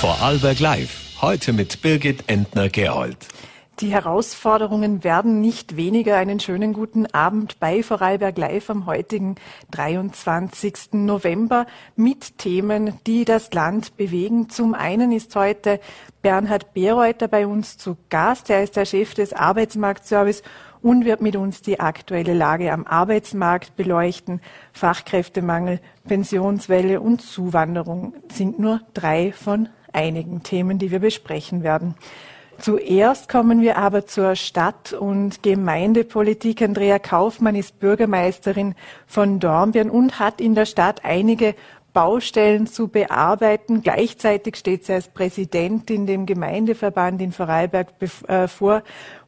Vorarlberg Live. Heute mit Birgit Entner-Gerold. Die Herausforderungen werden nicht weniger. Einen schönen guten Abend bei Vorarlberg Live am heutigen 23. November mit Themen, die das Land bewegen. Zum einen ist heute Bernhard Bereuter bei uns zu Gast. Er ist der Chef des Arbeitsmarktservice und wird mit uns die aktuelle Lage am Arbeitsmarkt beleuchten. Fachkräftemangel, Pensionswelle und Zuwanderung sind nur drei von einigen Themen, die wir besprechen werden. Zuerst kommen wir aber zur Stadt- und Gemeindepolitik. Andrea Kaufmann ist Bürgermeisterin von Dornbirn und hat in der Stadt einige Baustellen zu bearbeiten. Gleichzeitig steht sie als Präsidentin dem Gemeindeverband in Vorarlberg äh, vor,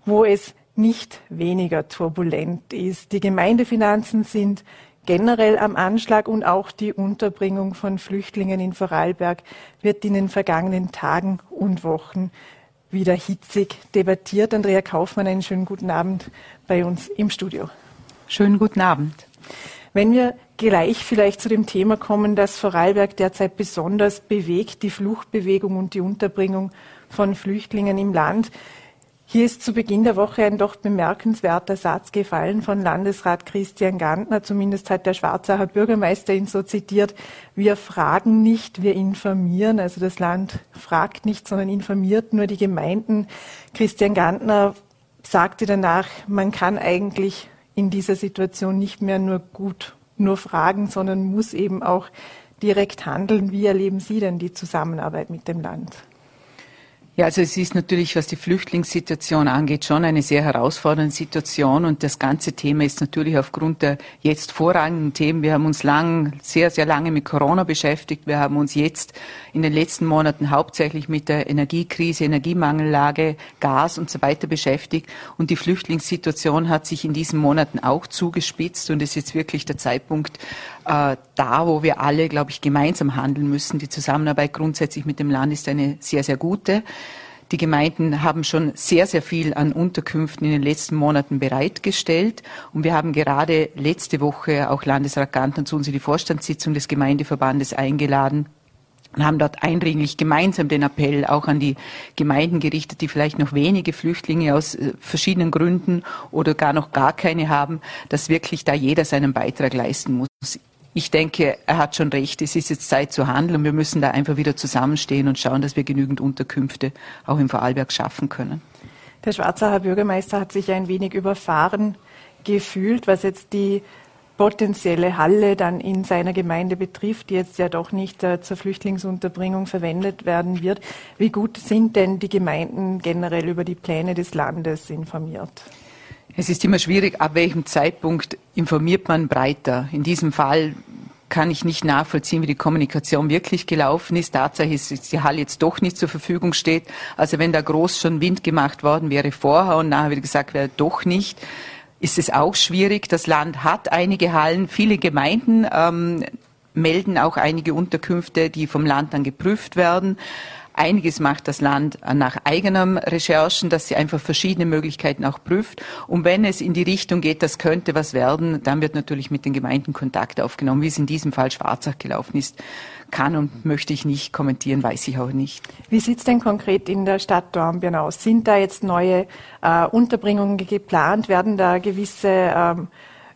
wo es nicht weniger turbulent ist. Die Gemeindefinanzen sind generell am Anschlag und auch die Unterbringung von Flüchtlingen in Vorarlberg wird in den vergangenen Tagen und Wochen wieder hitzig debattiert. Andrea Kaufmann, einen schönen guten Abend bei uns im Studio. Schönen guten Abend. Wenn wir gleich vielleicht zu dem Thema kommen, das Vorarlberg derzeit besonders bewegt, die Fluchtbewegung und die Unterbringung von Flüchtlingen im Land. Hier ist zu Beginn der Woche ein doch bemerkenswerter Satz gefallen von Landesrat Christian Gantner. Zumindest hat der Schwarzacher Bürgermeister ihn so zitiert. Wir fragen nicht, wir informieren. Also das Land fragt nicht, sondern informiert nur die Gemeinden. Christian Gantner sagte danach, man kann eigentlich in dieser Situation nicht mehr nur gut nur fragen, sondern muss eben auch direkt handeln. Wie erleben Sie denn die Zusammenarbeit mit dem Land? Ja, also es ist natürlich, was die Flüchtlingssituation angeht, schon eine sehr herausfordernde Situation und das ganze Thema ist natürlich aufgrund der jetzt vorrangigen Themen. Wir haben uns lang, sehr, sehr lange mit Corona beschäftigt. Wir haben uns jetzt in den letzten Monaten hauptsächlich mit der Energiekrise, Energiemangellage, Gas und so weiter beschäftigt und die Flüchtlingssituation hat sich in diesen Monaten auch zugespitzt und es ist jetzt wirklich der Zeitpunkt, äh, da, wo wir alle, glaube ich, gemeinsam handeln müssen. Die Zusammenarbeit grundsätzlich mit dem Land ist eine sehr, sehr gute. Die Gemeinden haben schon sehr, sehr viel an Unterkünften in den letzten Monaten bereitgestellt. Und wir haben gerade letzte Woche auch Landesrat Gantan zu uns in die Vorstandssitzung des Gemeindeverbandes eingeladen und haben dort eindringlich gemeinsam den Appell auch an die Gemeinden gerichtet, die vielleicht noch wenige Flüchtlinge aus äh, verschiedenen Gründen oder gar noch gar keine haben, dass wirklich da jeder seinen Beitrag leisten muss ich denke, er hat schon recht. Es ist jetzt Zeit zu handeln und wir müssen da einfach wieder zusammenstehen und schauen, dass wir genügend Unterkünfte auch im Vorarlberg schaffen können. Der Schwarzacher Bürgermeister hat sich ein wenig überfahren gefühlt, was jetzt die potenzielle Halle dann in seiner Gemeinde betrifft, die jetzt ja doch nicht äh, zur Flüchtlingsunterbringung verwendet werden wird. Wie gut sind denn die Gemeinden generell über die Pläne des Landes informiert? Es ist immer schwierig, ab welchem Zeitpunkt informiert man breiter. In diesem Fall kann ich nicht nachvollziehen, wie die Kommunikation wirklich gelaufen ist. Tatsache ist, dass die Halle jetzt doch nicht zur Verfügung steht. Also wenn da groß schon Wind gemacht worden wäre vorher und nachher wieder gesagt wäre, doch nicht, ist es auch schwierig. Das Land hat einige Hallen, viele Gemeinden ähm, melden auch einige Unterkünfte, die vom Land dann geprüft werden. Einiges macht das Land nach eigenen Recherchen, dass sie einfach verschiedene Möglichkeiten auch prüft. Und wenn es in die Richtung geht, das könnte was werden, dann wird natürlich mit den Gemeinden Kontakt aufgenommen. Wie es in diesem Fall Schwarzach gelaufen ist, kann und möchte ich nicht kommentieren, weiß ich auch nicht. Wie sieht es denn konkret in der Stadt Dornbirn aus? Sind da jetzt neue äh, Unterbringungen geplant? Werden da gewisse ähm,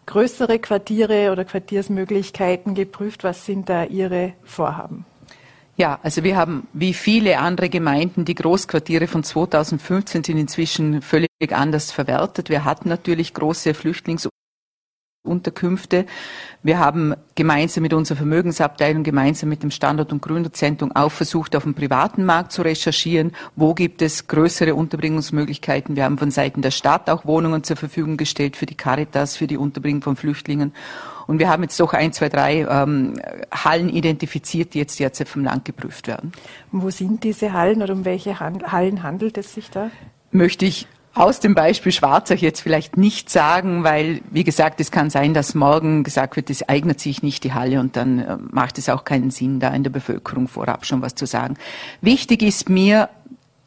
größere Quartiere oder Quartiersmöglichkeiten geprüft? Was sind da Ihre Vorhaben? Ja, also wir haben wie viele andere Gemeinden die Großquartiere von 2015 sind inzwischen völlig anders verwertet. Wir hatten natürlich große Flüchtlings Unterkünfte. Wir haben gemeinsam mit unserer Vermögensabteilung, gemeinsam mit dem Standort- und Gründerzentrum auch versucht, auf dem privaten Markt zu recherchieren, wo gibt es größere Unterbringungsmöglichkeiten. Wir haben von Seiten der Stadt auch Wohnungen zur Verfügung gestellt für die Caritas, für die Unterbringung von Flüchtlingen. Und wir haben jetzt doch ein, zwei, drei ähm, Hallen identifiziert, die jetzt derzeit vom Land geprüft werden. Wo sind diese Hallen oder um welche Hallen handelt es sich da? Möchte ich aus dem Beispiel Schwarzach jetzt vielleicht nicht sagen, weil, wie gesagt, es kann sein, dass morgen gesagt wird, es eignet sich nicht die Halle und dann äh, macht es auch keinen Sinn, da in der Bevölkerung vorab schon was zu sagen. Wichtig ist mir,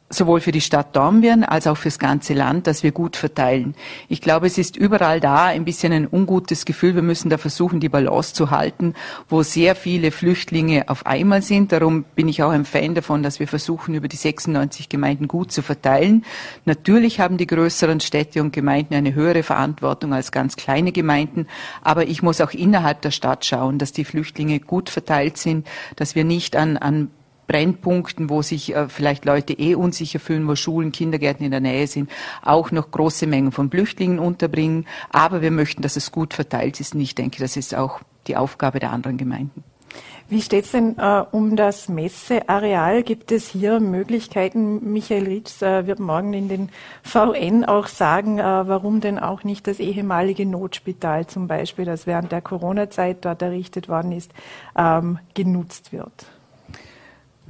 sowohl für die Stadt Dornbirn als auch fürs ganze Land, dass wir gut verteilen. Ich glaube, es ist überall da ein bisschen ein ungutes Gefühl. Wir müssen da versuchen, die Balance zu halten, wo sehr viele Flüchtlinge auf einmal sind. Darum bin ich auch ein Fan davon, dass wir versuchen, über die 96 Gemeinden gut zu verteilen. Natürlich haben die größeren Städte und Gemeinden eine höhere Verantwortung als ganz kleine Gemeinden. Aber ich muss auch innerhalb der Stadt schauen, dass die Flüchtlinge gut verteilt sind, dass wir nicht an, an Brennpunkten, wo sich äh, vielleicht Leute eh unsicher fühlen, wo Schulen, Kindergärten in der Nähe sind, auch noch große Mengen von Flüchtlingen unterbringen. Aber wir möchten, dass es gut verteilt ist. Und ich denke, das ist auch die Aufgabe der anderen Gemeinden. Wie steht es denn äh, um das Messeareal? Gibt es hier Möglichkeiten? Michael Ritz äh, wird morgen in den VN auch sagen, äh, warum denn auch nicht das ehemalige Notspital zum Beispiel, das während der Corona-Zeit dort errichtet worden ist, ähm, genutzt wird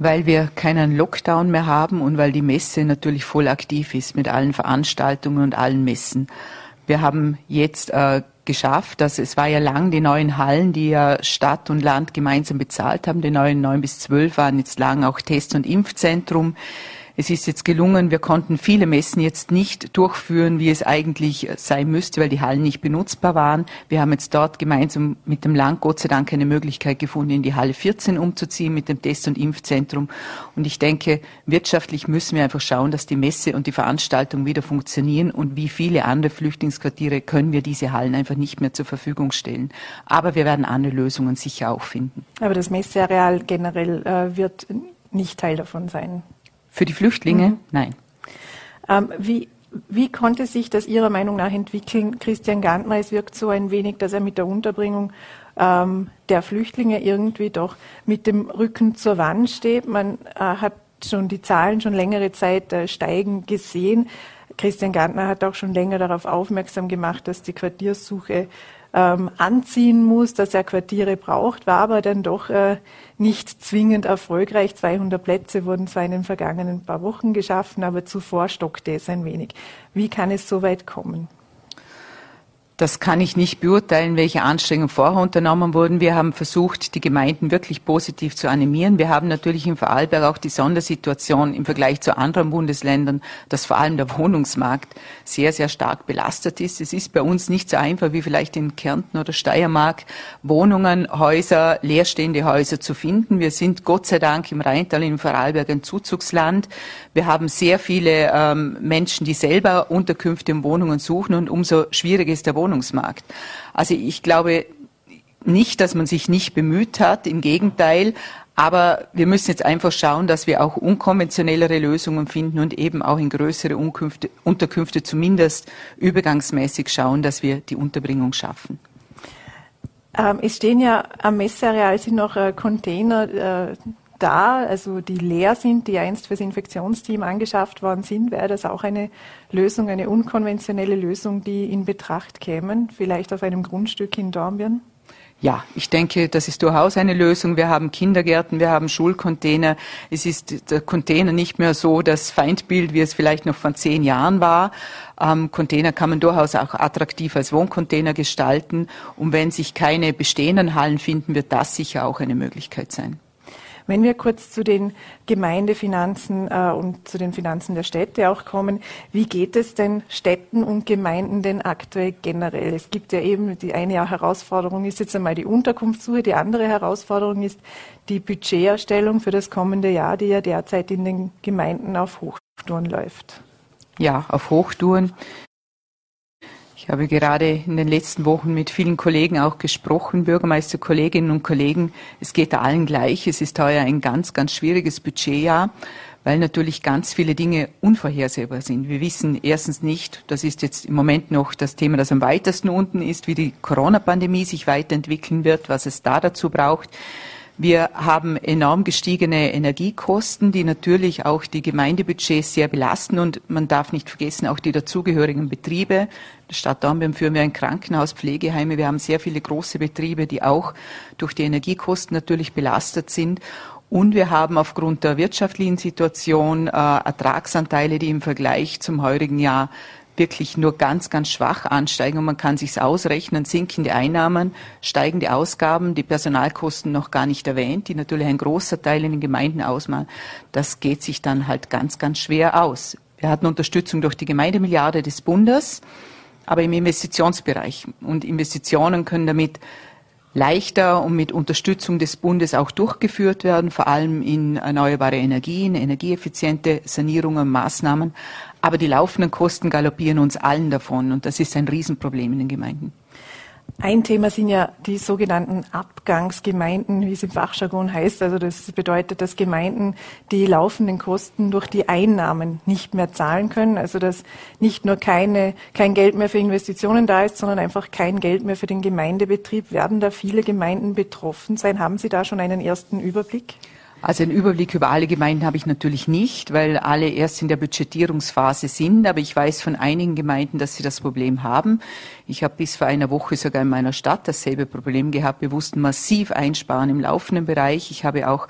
weil wir keinen Lockdown mehr haben und weil die Messe natürlich voll aktiv ist mit allen Veranstaltungen und allen Messen. Wir haben jetzt äh, geschafft, dass es war ja lang die neuen Hallen, die ja Stadt und Land gemeinsam bezahlt haben. Die neuen neun bis zwölf waren jetzt lang auch Test- und Impfzentrum. Es ist jetzt gelungen, wir konnten viele Messen jetzt nicht durchführen, wie es eigentlich sein müsste, weil die Hallen nicht benutzbar waren. Wir haben jetzt dort gemeinsam mit dem Land Gott sei Dank eine Möglichkeit gefunden, in die Halle 14 umzuziehen mit dem Test- und Impfzentrum. Und ich denke, wirtschaftlich müssen wir einfach schauen, dass die Messe und die Veranstaltung wieder funktionieren und wie viele andere Flüchtlingsquartiere können wir diese Hallen einfach nicht mehr zur Verfügung stellen. Aber wir werden andere Lösungen sicher auch finden. Aber das Messeareal generell äh, wird nicht Teil davon sein. Für die Flüchtlinge? Mhm. Nein. Ähm, wie, wie konnte sich das Ihrer Meinung nach entwickeln? Christian Gantner, es wirkt so ein wenig, dass er mit der Unterbringung ähm, der Flüchtlinge irgendwie doch mit dem Rücken zur Wand steht. Man äh, hat schon die Zahlen schon längere Zeit äh, steigen gesehen. Christian Gantner hat auch schon länger darauf aufmerksam gemacht, dass die Quartierssuche ähm, anziehen muss, dass er Quartiere braucht, war aber dann doch äh, nicht zwingend erfolgreich. 200 Plätze wurden zwar in den vergangenen paar Wochen geschaffen, aber zuvor stockte es ein wenig. Wie kann es so weit kommen? Das kann ich nicht beurteilen, welche Anstrengungen vorher unternommen wurden. Wir haben versucht, die Gemeinden wirklich positiv zu animieren. Wir haben natürlich im Vorarlberg auch die Sondersituation im Vergleich zu anderen Bundesländern, dass vor allem der Wohnungsmarkt sehr, sehr stark belastet ist. Es ist bei uns nicht so einfach wie vielleicht in Kärnten oder Steiermark, Wohnungen, Häuser, leerstehende Häuser zu finden. Wir sind Gott sei Dank im Rheintal, im Vorarlberg ein Zuzugsland. Wir haben sehr viele ähm, Menschen, die selber Unterkünfte und Wohnungen suchen und umso schwieriger ist der Wohnungsmarkt. Wohnungsmarkt. Also ich glaube nicht, dass man sich nicht bemüht hat, im Gegenteil. Aber wir müssen jetzt einfach schauen, dass wir auch unkonventionellere Lösungen finden und eben auch in größere Unkünfte, Unterkünfte zumindest übergangsmäßig schauen, dass wir die Unterbringung schaffen. Ähm, es stehen ja am Messeareal sind noch äh, Container, äh, da, also die leer sind, die einst fürs Infektionsteam angeschafft worden sind, wäre das auch eine Lösung, eine unkonventionelle Lösung, die in Betracht kämen, vielleicht auf einem Grundstück in Dornbirn? Ja, ich denke, das ist durchaus eine Lösung. Wir haben Kindergärten, wir haben Schulcontainer. Es ist der Container nicht mehr so das Feindbild, wie es vielleicht noch vor zehn Jahren war. Ähm, Container kann man durchaus auch attraktiv als Wohncontainer gestalten. Und wenn sich keine bestehenden Hallen finden, wird das sicher auch eine Möglichkeit sein. Wenn wir kurz zu den Gemeindefinanzen äh, und zu den Finanzen der Städte auch kommen, wie geht es denn Städten und Gemeinden denn aktuell generell? Es gibt ja eben die eine Herausforderung ist jetzt einmal die Unterkunftssuche, die andere Herausforderung ist die Budgeterstellung für das kommende Jahr, die ja derzeit in den Gemeinden auf Hochtouren läuft. Ja, auf Hochtouren. Ich habe gerade in den letzten Wochen mit vielen Kollegen auch gesprochen, Bürgermeisterkolleginnen und Kollegen. Es geht allen gleich. Es ist heuer ein ganz, ganz schwieriges Budgetjahr, weil natürlich ganz viele Dinge unvorhersehbar sind. Wir wissen erstens nicht, das ist jetzt im Moment noch das Thema, das am weitesten unten ist, wie die Corona-Pandemie sich weiterentwickeln wird, was es da dazu braucht. Wir haben enorm gestiegene Energiekosten, die natürlich auch die Gemeindebudgets sehr belasten. Und man darf nicht vergessen, auch die dazugehörigen Betriebe. In der Stadt Dornbirn führen wir ein Krankenhaus, Pflegeheime. Wir haben sehr viele große Betriebe, die auch durch die Energiekosten natürlich belastet sind. Und wir haben aufgrund der wirtschaftlichen Situation äh, Ertragsanteile, die im Vergleich zum heurigen Jahr wirklich nur ganz, ganz schwach ansteigen und man kann sich's ausrechnen, sinkende Einnahmen, steigende Ausgaben, die Personalkosten noch gar nicht erwähnt, die natürlich ein großer Teil in den Gemeinden ausmachen. Das geht sich dann halt ganz, ganz schwer aus. Wir hatten Unterstützung durch die Gemeindemilliarde des Bundes, aber im Investitionsbereich. Und Investitionen können damit leichter und mit Unterstützung des Bundes auch durchgeführt werden, vor allem in erneuerbare Energien, energieeffiziente Sanierungen, Maßnahmen. Aber die laufenden Kosten galoppieren uns allen davon und das ist ein Riesenproblem in den Gemeinden. Ein Thema sind ja die sogenannten Abgangsgemeinden, wie es im Fachjargon heißt. Also das bedeutet, dass Gemeinden die laufenden Kosten durch die Einnahmen nicht mehr zahlen können. Also dass nicht nur keine, kein Geld mehr für Investitionen da ist, sondern einfach kein Geld mehr für den Gemeindebetrieb. Werden da viele Gemeinden betroffen sein? Haben Sie da schon einen ersten Überblick? Also einen Überblick über alle Gemeinden habe ich natürlich nicht, weil alle erst in der Budgetierungsphase sind. Aber ich weiß von einigen Gemeinden, dass sie das Problem haben. Ich habe bis vor einer Woche sogar in meiner Stadt dasselbe Problem gehabt. Wir mussten massiv einsparen im laufenden Bereich. Ich habe auch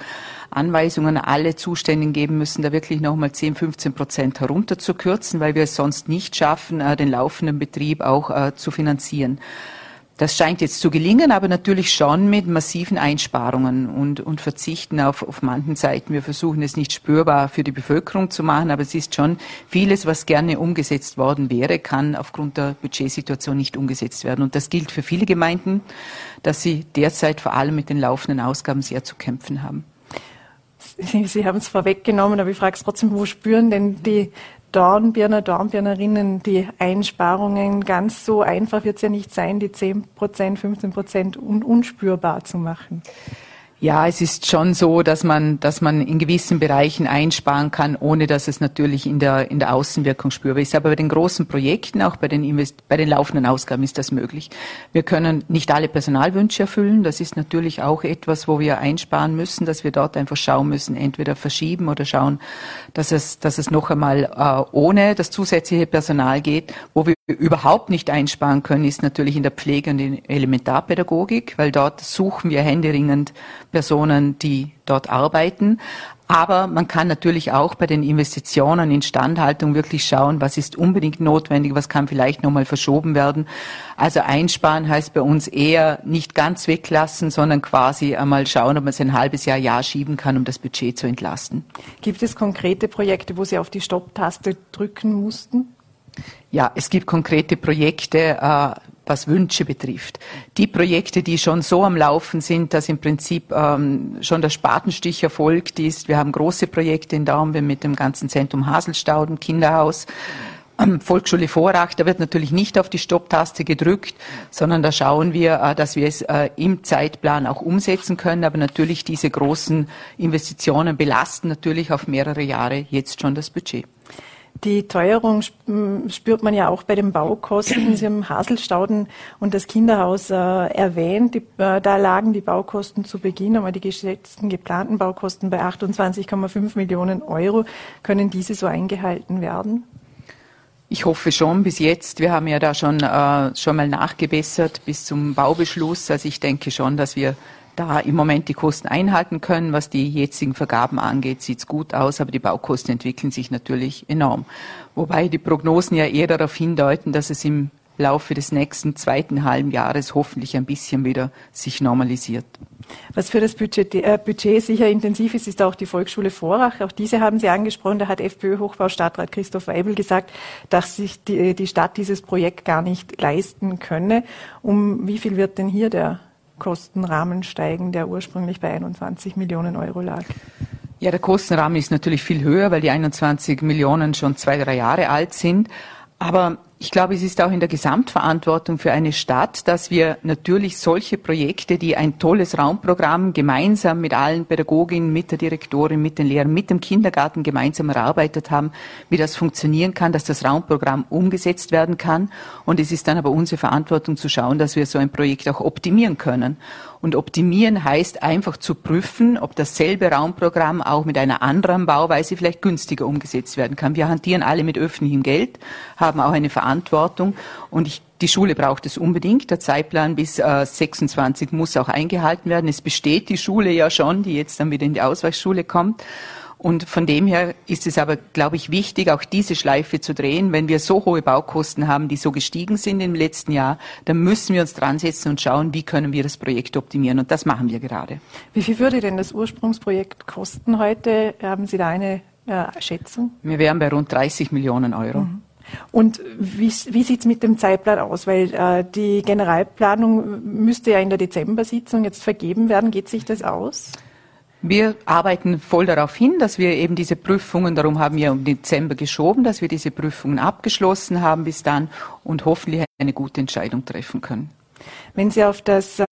Anweisungen an alle Zuständigen geben müssen, da wirklich nochmal 10, 15 Prozent herunterzukürzen, weil wir es sonst nicht schaffen, äh, den laufenden Betrieb auch äh, zu finanzieren. Das scheint jetzt zu gelingen, aber natürlich schon mit massiven Einsparungen und, und Verzichten auf, auf manchen Seiten. Wir versuchen es nicht spürbar für die Bevölkerung zu machen, aber es ist schon vieles, was gerne umgesetzt worden wäre, kann aufgrund der Budgetsituation nicht umgesetzt werden. Und das gilt für viele Gemeinden, dass sie derzeit vor allem mit den laufenden Ausgaben sehr zu kämpfen haben. Sie, haben es vorweggenommen, aber ich frage es trotzdem, wo spüren denn die Dornbirner, Dornbirnerinnen die Einsparungen ganz so einfach wird es ja nicht sein, die 10 Prozent, 15 Prozent un unspürbar zu machen. Ja, es ist schon so, dass man, dass man in gewissen Bereichen einsparen kann, ohne dass es natürlich in der, in der Außenwirkung spürbar ist. Aber bei den großen Projekten, auch bei den, Invest bei den laufenden Ausgaben ist das möglich. Wir können nicht alle Personalwünsche erfüllen. Das ist natürlich auch etwas, wo wir einsparen müssen, dass wir dort einfach schauen müssen, entweder verschieben oder schauen, dass es, dass es noch einmal äh, ohne das zusätzliche Personal geht. Wo wir überhaupt nicht einsparen können, ist natürlich in der Pflege und in Elementarpädagogik, weil dort suchen wir händeringend Personen, die dort arbeiten. Aber man kann natürlich auch bei den Investitionen in Standhaltung wirklich schauen, was ist unbedingt notwendig, was kann vielleicht nochmal verschoben werden. Also einsparen heißt bei uns eher nicht ganz weglassen, sondern quasi einmal schauen, ob man es ein halbes Jahr, Jahr schieben kann, um das Budget zu entlasten. Gibt es konkrete Projekte, wo Sie auf die Stopptaste drücken mussten? Ja, es gibt konkrete Projekte. Äh, was Wünsche betrifft. Die Projekte, die schon so am Laufen sind, dass im Prinzip ähm, schon der Spatenstich erfolgt ist. Wir haben große Projekte in Daumbe mit dem ganzen Zentrum Haselstauden, Kinderhaus. Ähm, Volksschule Vorach, da wird natürlich nicht auf die Stopptaste gedrückt, sondern da schauen wir, äh, dass wir es äh, im Zeitplan auch umsetzen können. Aber natürlich diese großen Investitionen belasten natürlich auf mehrere Jahre jetzt schon das Budget. Die Teuerung spürt man ja auch bei den Baukosten. Sie haben Haselstauden und das Kinderhaus äh, erwähnt. Die, äh, da lagen die Baukosten zu Beginn, aber die geschätzten geplanten Baukosten bei 28,5 Millionen Euro. Können diese so eingehalten werden? Ich hoffe schon bis jetzt. Wir haben ja da schon, äh, schon mal nachgebessert bis zum Baubeschluss. Also ich denke schon, dass wir da im Moment die Kosten einhalten können. Was die jetzigen Vergaben angeht, sieht's gut aus, aber die Baukosten entwickeln sich natürlich enorm. Wobei die Prognosen ja eher darauf hindeuten, dass es im Laufe des nächsten zweiten halben Jahres hoffentlich ein bisschen wieder sich normalisiert. Was für das Budget, äh, Budget sicher intensiv ist, ist auch die Volksschule Vorach. Auch diese haben Sie angesprochen. Da hat FPÖ-Hochbaustadtrat Christoph Weibel gesagt, dass sich die, die Stadt dieses Projekt gar nicht leisten könne. Um wie viel wird denn hier der Kostenrahmen steigen, der ursprünglich bei 21 Millionen Euro lag? Ja, der Kostenrahmen ist natürlich viel höher, weil die 21 Millionen schon zwei, drei Jahre alt sind. Aber ich glaube, es ist auch in der Gesamtverantwortung für eine Stadt, dass wir natürlich solche Projekte, die ein tolles Raumprogramm gemeinsam mit allen Pädagoginnen, mit der Direktorin, mit den Lehrern, mit dem Kindergarten gemeinsam erarbeitet haben, wie das funktionieren kann, dass das Raumprogramm umgesetzt werden kann. Und es ist dann aber unsere Verantwortung zu schauen, dass wir so ein Projekt auch optimieren können. Und optimieren heißt einfach zu prüfen, ob dasselbe Raumprogramm auch mit einer anderen Bauweise vielleicht günstiger umgesetzt werden kann. Wir hantieren alle mit öffentlichem Geld, haben auch eine Verantwortung und ich die Schule braucht es unbedingt. Der Zeitplan bis äh, 26 muss auch eingehalten werden. Es besteht die Schule ja schon, die jetzt dann wieder in die Ausweichschule kommt. Und von dem her ist es aber, glaube ich, wichtig, auch diese Schleife zu drehen. Wenn wir so hohe Baukosten haben, die so gestiegen sind im letzten Jahr, dann müssen wir uns dran setzen und schauen, wie können wir das Projekt optimieren. Und das machen wir gerade. Wie viel würde denn das Ursprungsprojekt kosten heute? Haben Sie da eine äh, Schätzung? Wir wären bei rund 30 Millionen Euro. Mhm. Und wie, wie sieht es mit dem Zeitplan aus? Weil äh, die Generalplanung müsste ja in der Dezember-Sitzung jetzt vergeben werden. Geht sich das aus? Wir arbeiten voll darauf hin, dass wir eben diese Prüfungen, darum haben wir um Dezember geschoben, dass wir diese Prüfungen abgeschlossen haben bis dann und hoffentlich eine gute Entscheidung treffen können. Wenn Sie auf das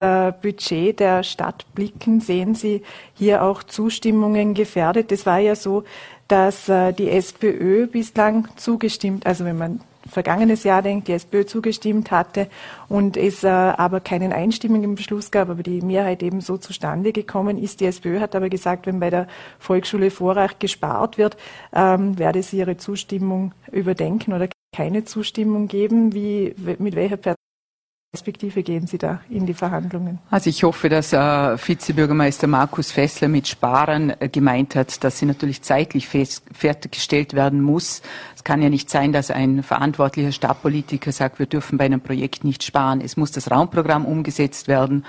Budget der Stadt blicken, sehen Sie hier auch Zustimmungen gefährdet. Es war ja so, dass äh, die SPÖ bislang zugestimmt, also wenn man vergangenes Jahr denkt, die SPÖ zugestimmt hatte und es äh, aber keinen einstimmigen Beschluss gab, aber die Mehrheit eben so zustande gekommen ist. Die SPÖ hat aber gesagt, wenn bei der Volksschule Vorreich gespart wird, ähm, werde sie ihre Zustimmung überdenken oder keine Zustimmung geben. Wie, mit welcher Perspektive gehen Sie da in die Verhandlungen? Also ich hoffe, dass äh, Vizebürgermeister Markus Fessler mit Sparen äh, gemeint hat, dass sie natürlich zeitlich fertiggestellt werden muss. Es kann ja nicht sein, dass ein verantwortlicher Stadtpolitiker sagt, wir dürfen bei einem Projekt nicht sparen. Es muss das Raumprogramm umgesetzt werden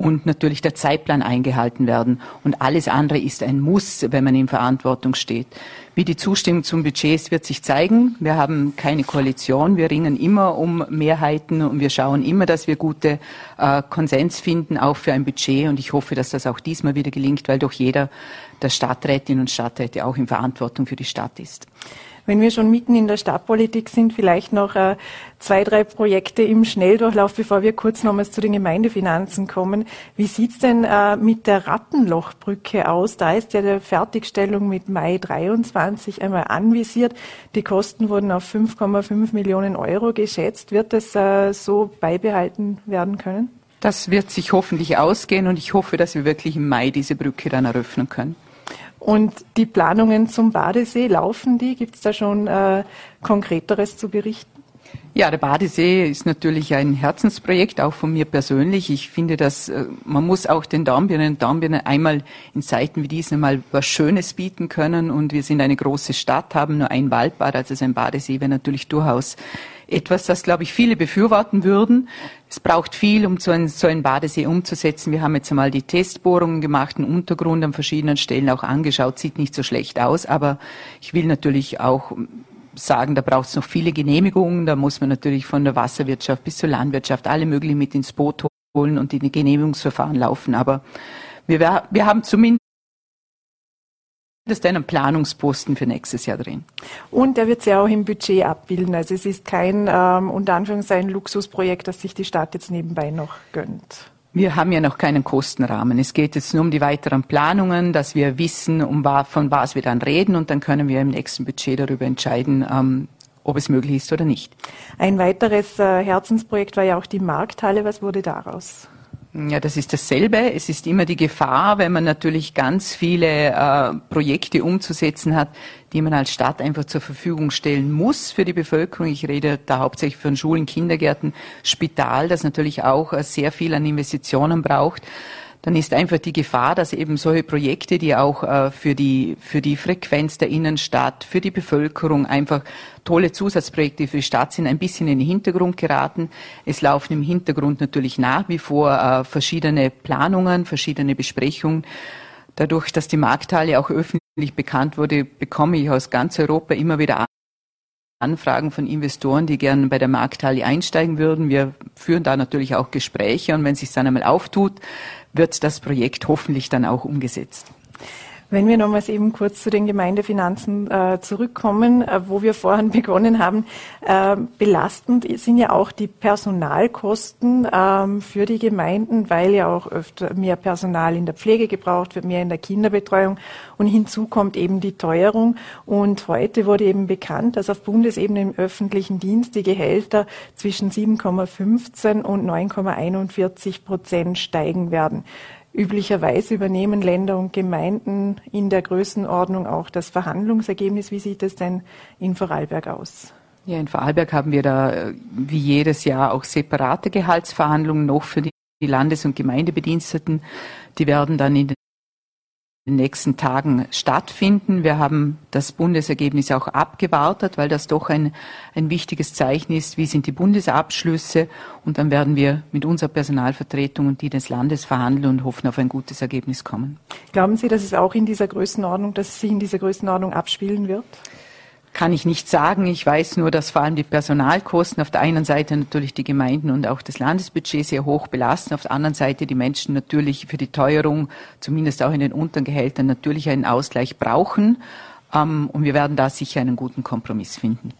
und natürlich der Zeitplan eingehalten werden. Und alles andere ist ein Muss, wenn man in Verantwortung steht. Wie die Zustimmung zum Budget wird sich zeigen. Wir haben keine Koalition. Wir ringen immer um Mehrheiten und wir schauen immer, dass wir gute äh, Konsens finden, auch für ein Budget. Und ich hoffe, dass das auch diesmal wieder gelingt, weil doch jeder der Stadträtinnen und Stadträte auch in Verantwortung für die Stadt ist. Wenn wir schon mitten in der Stadtpolitik sind, vielleicht noch äh, zwei, drei Projekte im Schnelldurchlauf, bevor wir kurz nochmals zu den Gemeindefinanzen kommen. Wie sieht's denn äh, mit der Rattenlochbrücke aus? Da ist ja der Fertigstellung mit Mai 23 einmal anvisiert. Die Kosten wurden auf 5,5 Millionen Euro geschätzt. Wird das äh, so beibehalten werden können? Das wird sich hoffentlich ausgehen und ich hoffe, dass wir wirklich im Mai diese Brücke dann eröffnen können. Und die Planungen zum Badesee, laufen die? Gibt es da schon äh, Konkreteres zu berichten? Ja, der Badesee ist natürlich ein Herzensprojekt, auch von mir persönlich. Ich finde, dass äh, man muss auch den Dornbirnen und Dornbirnen einmal in Zeiten wie diesen mal was Schönes bieten können. Und wir sind eine große Stadt, haben nur ein Waldbad, also ein Badesee wäre natürlich durchaus etwas, das, glaube ich, viele befürworten würden. Es braucht viel, um so einen, so einen Badesee umzusetzen. Wir haben jetzt einmal die Testbohrungen gemacht, den Untergrund an verschiedenen Stellen auch angeschaut. Sieht nicht so schlecht aus, aber ich will natürlich auch sagen, da braucht es noch viele Genehmigungen. Da muss man natürlich von der Wasserwirtschaft bis zur Landwirtschaft alle möglichen mit ins Boot holen und die Genehmigungsverfahren laufen. Aber wir, wir haben zumindest ist einen Planungsposten für nächstes Jahr drin. Und der wird sich auch im Budget abbilden. Also es ist kein ähm, unter Anführungszeichen Luxusprojekt, das sich die Stadt jetzt nebenbei noch gönnt. Wir haben ja noch keinen Kostenrahmen. Es geht jetzt nur um die weiteren Planungen, dass wir wissen, um von was wir dann reden und dann können wir im nächsten Budget darüber entscheiden, ähm, ob es möglich ist oder nicht. Ein weiteres äh, Herzensprojekt war ja auch die Markthalle. Was wurde daraus? Ja, das ist dasselbe. Es ist immer die Gefahr, wenn man natürlich ganz viele äh, Projekte umzusetzen hat, die man als Stadt einfach zur Verfügung stellen muss für die Bevölkerung. Ich rede da hauptsächlich von Schulen, Kindergärten, Spital, das natürlich auch äh, sehr viel an Investitionen braucht dann ist einfach die Gefahr, dass eben solche Projekte, die auch äh, für, die, für die Frequenz der Innenstadt, für die Bevölkerung einfach tolle Zusatzprojekte für die Stadt sind, ein bisschen in den Hintergrund geraten. Es laufen im Hintergrund natürlich nach wie vor äh, verschiedene Planungen, verschiedene Besprechungen. Dadurch, dass die Markthalle auch öffentlich bekannt wurde, bekomme ich aus ganz Europa immer wieder Anfragen von Investoren, die gerne bei der Markthalle einsteigen würden. Wir führen da natürlich auch Gespräche und wenn es sich dann einmal auftut, wird das Projekt hoffentlich dann auch umgesetzt. Wenn wir nochmals eben kurz zu den Gemeindefinanzen äh, zurückkommen, äh, wo wir vorhin begonnen haben, äh, belastend sind ja auch die Personalkosten ähm, für die Gemeinden, weil ja auch öfter mehr Personal in der Pflege gebraucht wird, mehr in der Kinderbetreuung und hinzu kommt eben die Teuerung. Und heute wurde eben bekannt, dass auf Bundesebene im öffentlichen Dienst die Gehälter zwischen 7,15 und 9,41 Prozent steigen werden. Üblicherweise übernehmen Länder und Gemeinden in der Größenordnung auch das Verhandlungsergebnis. Wie sieht es denn in Vorarlberg aus? Ja, in Vorarlberg haben wir da äh, wie jedes Jahr auch separate Gehaltsverhandlungen noch für die Landes- und Gemeindebediensteten. Die werden dann in den nächsten Tagen stattfinden. Wir haben das Bundesergebnis auch abgewartet, weil das doch ein, ein wichtiges Zeichen ist, wie sind die Bundesabschlüsse. Und dann werden wir mit unserer Personalvertretung und die des Landes verhandeln und hoffen auf ein gutes Ergebnis kommen. Glauben Sie, dass es auch in dieser Größenordnung, dass es sich in dieser Größenordnung abspielen wird? Kann ich nicht sagen. Ich weiß nur, dass vor allem die Personalkosten auf der einen Seite natürlich die Gemeinden und auch das Landesbudget sehr hoch belasten, auf der anderen Seite die Menschen natürlich für die Teuerung, zumindest auch in den unteren Gehältern, natürlich einen Ausgleich brauchen. Ähm, und wir werden da sicher einen guten Kompromiss finden.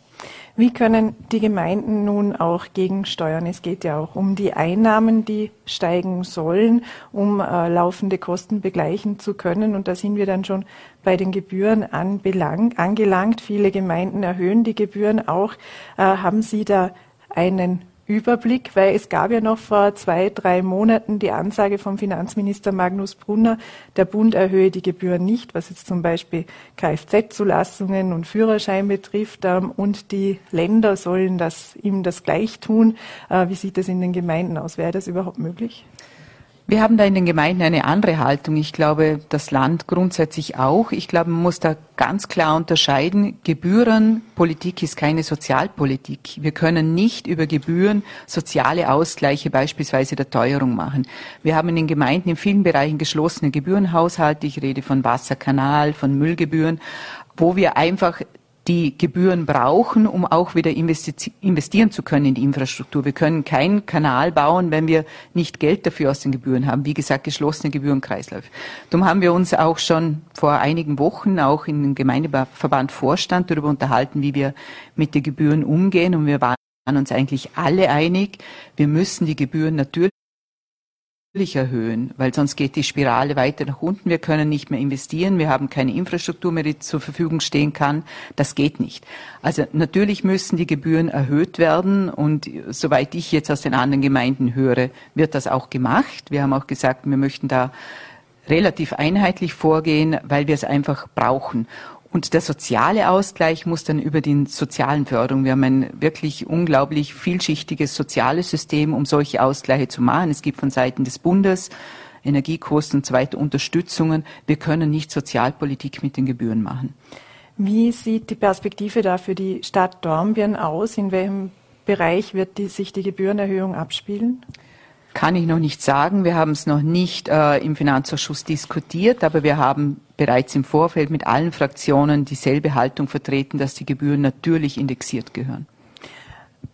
Wie können die Gemeinden nun auch gegensteuern? Es geht ja auch um die Einnahmen, die steigen sollen, um äh, laufende Kosten begleichen zu können. Und da sind wir dann schon bei den Gebühren anbelang, angelangt. Viele Gemeinden erhöhen die Gebühren auch. Äh, haben Sie da einen Überblick, weil es gab ja noch vor zwei, drei Monaten die Ansage vom Finanzminister Magnus Brunner, der Bund erhöhe die Gebühren nicht, was jetzt zum Beispiel Kfz-Zulassungen und Führerschein betrifft, ähm, und die Länder sollen das ihm das gleich tun. Äh, wie sieht das in den Gemeinden aus? Wäre das überhaupt möglich? Wir haben da in den Gemeinden eine andere Haltung. Ich glaube, das Land grundsätzlich auch. Ich glaube, man muss da ganz klar unterscheiden. Gebührenpolitik ist keine Sozialpolitik. Wir können nicht über Gebühren soziale Ausgleiche beispielsweise der Teuerung machen. Wir haben in den Gemeinden in vielen Bereichen geschlossene Gebührenhaushalte. Ich rede von Wasserkanal, von Müllgebühren, wo wir einfach die Gebühren brauchen, um auch wieder investieren zu können in die Infrastruktur. Wir können keinen Kanal bauen, wenn wir nicht Geld dafür aus den Gebühren haben. Wie gesagt, geschlossene Gebührenkreisläufe. Darum haben wir uns auch schon vor einigen Wochen auch in den Gemeindeverband Vorstand darüber unterhalten, wie wir mit den Gebühren umgehen. Und wir waren uns eigentlich alle einig, wir müssen die Gebühren natürlich erhöhen, weil sonst geht die Spirale weiter nach unten. Wir können nicht mehr investieren, wir haben keine Infrastruktur mehr, die zur Verfügung stehen kann. Das geht nicht. Also natürlich müssen die Gebühren erhöht werden und soweit ich jetzt aus den anderen Gemeinden höre, wird das auch gemacht. Wir haben auch gesagt, wir möchten da relativ einheitlich vorgehen, weil wir es einfach brauchen. Und der soziale Ausgleich muss dann über die sozialen Förderung. Wir haben ein wirklich unglaublich vielschichtiges soziales System, um solche Ausgleiche zu machen. Es gibt von Seiten des Bundes Energiekosten und so weiter Unterstützungen. Wir können nicht Sozialpolitik mit den Gebühren machen. Wie sieht die Perspektive da für die Stadt Dornbirn aus? In welchem Bereich wird die, sich die Gebührenerhöhung abspielen? Kann ich noch nicht sagen. Wir haben es noch nicht äh, im Finanzausschuss diskutiert, aber wir haben bereits im Vorfeld mit allen Fraktionen dieselbe Haltung vertreten, dass die Gebühren natürlich indexiert gehören.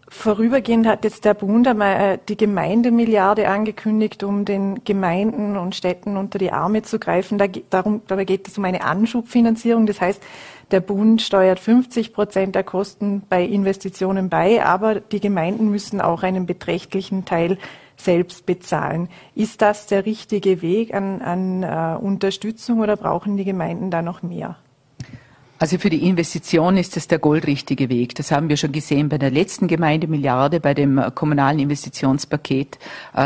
Vorübergehend hat jetzt der Bund einmal äh, die Gemeindemilliarde angekündigt, um den Gemeinden und Städten unter die Arme zu greifen. Da darum, dabei geht es um eine Anschubfinanzierung. Das heißt, der Bund steuert 50 Prozent der Kosten bei Investitionen bei, aber die Gemeinden müssen auch einen beträchtlichen Teil selbst bezahlen. Ist das der richtige Weg an, an uh, Unterstützung oder brauchen die Gemeinden da noch mehr? Also für die Investition ist es der goldrichtige Weg. Das haben wir schon gesehen bei der letzten Gemeindemilliarde, bei dem äh, kommunalen Investitionspaket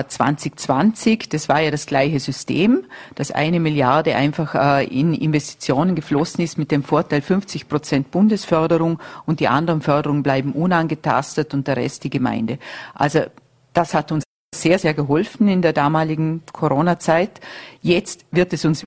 2020. Äh, das war ja das gleiche System, dass eine Milliarde einfach in Investitionen geflossen ist mit dem Vorteil 50 Prozent Bundesförderung und die anderen Förderungen bleiben unangetastet und der Rest die Gemeinde. Also das hat uns sehr, sehr geholfen in der damaligen Corona-Zeit. Jetzt wird es uns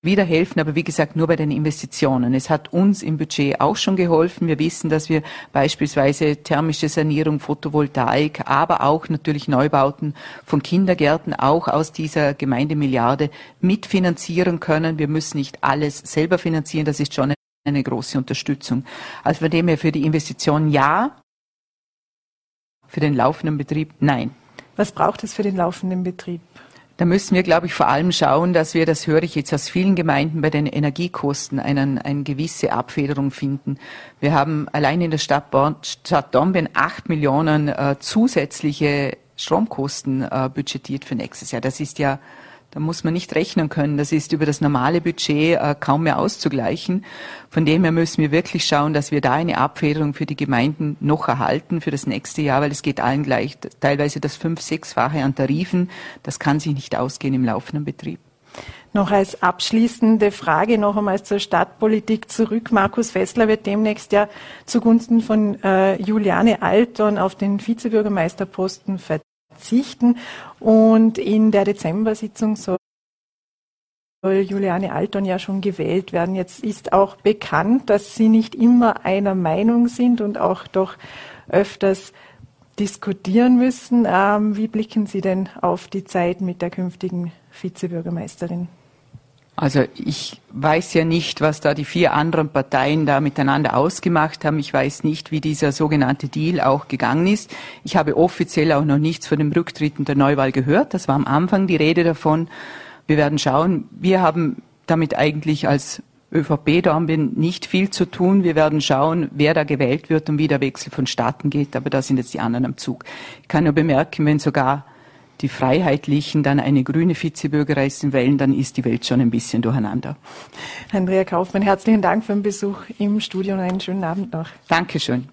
wieder helfen, aber wie gesagt nur bei den Investitionen. Es hat uns im Budget auch schon geholfen. Wir wissen, dass wir beispielsweise thermische Sanierung, Photovoltaik, aber auch natürlich Neubauten von Kindergärten auch aus dieser Gemeindemilliarde mitfinanzieren können. Wir müssen nicht alles selber finanzieren. Das ist schon eine große Unterstützung. Also von dem her für die Investitionen ja, für den laufenden Betrieb? Nein. Was braucht es für den laufenden Betrieb? Da müssen wir, glaube ich, vor allem schauen, dass wir, das höre ich jetzt aus vielen Gemeinden, bei den Energiekosten einen, eine gewisse Abfederung finden. Wir haben allein in der Stadt, Born, Stadt Dornbirn acht Millionen äh, zusätzliche Stromkosten äh, budgetiert für nächstes Jahr. Das ist ja da muss man nicht rechnen können. Das ist über das normale Budget äh, kaum mehr auszugleichen. Von dem her müssen wir wirklich schauen, dass wir da eine Abfederung für die Gemeinden noch erhalten für das nächste Jahr, weil es geht allen gleich. Teilweise das fünf-, sechsfache an Tarifen. Das kann sich nicht ausgehen im laufenden Betrieb. Noch als abschließende Frage noch einmal zur Stadtpolitik zurück. Markus Fessler wird demnächst ja zugunsten von äh, Juliane Alton auf den Vizebürgermeisterposten verzichten. Und in der Dezember-Sitzung soll Juliane Alton ja schon gewählt werden. Jetzt ist auch bekannt, dass Sie nicht immer einer Meinung sind und auch doch öfters diskutieren müssen. Ähm, wie blicken Sie denn auf die Zeit mit der künftigen Vizebürgermeisterin? Also ich weiß ja nicht, was da die vier anderen Parteien da miteinander ausgemacht haben. Ich weiß nicht, wie dieser sogenannte Deal auch gegangen ist. Ich habe offiziell auch noch nichts von dem Rücktritt und der Neuwahl gehört. Das war am Anfang die Rede davon. Wir werden schauen. Wir haben damit eigentlich als ÖVP, da haben wir nicht viel zu tun. Wir werden schauen, wer da gewählt wird und wie der Wechsel vonstatten geht. Aber da sind jetzt die anderen am Zug. Ich kann nur bemerken, wenn sogar die Freiheitlichen dann eine grüne Vizebürgermeisterin wählen, dann ist die Welt schon ein bisschen durcheinander. Andrea Kaufmann, herzlichen Dank für den Besuch im Studio und einen schönen Abend noch. Dankeschön.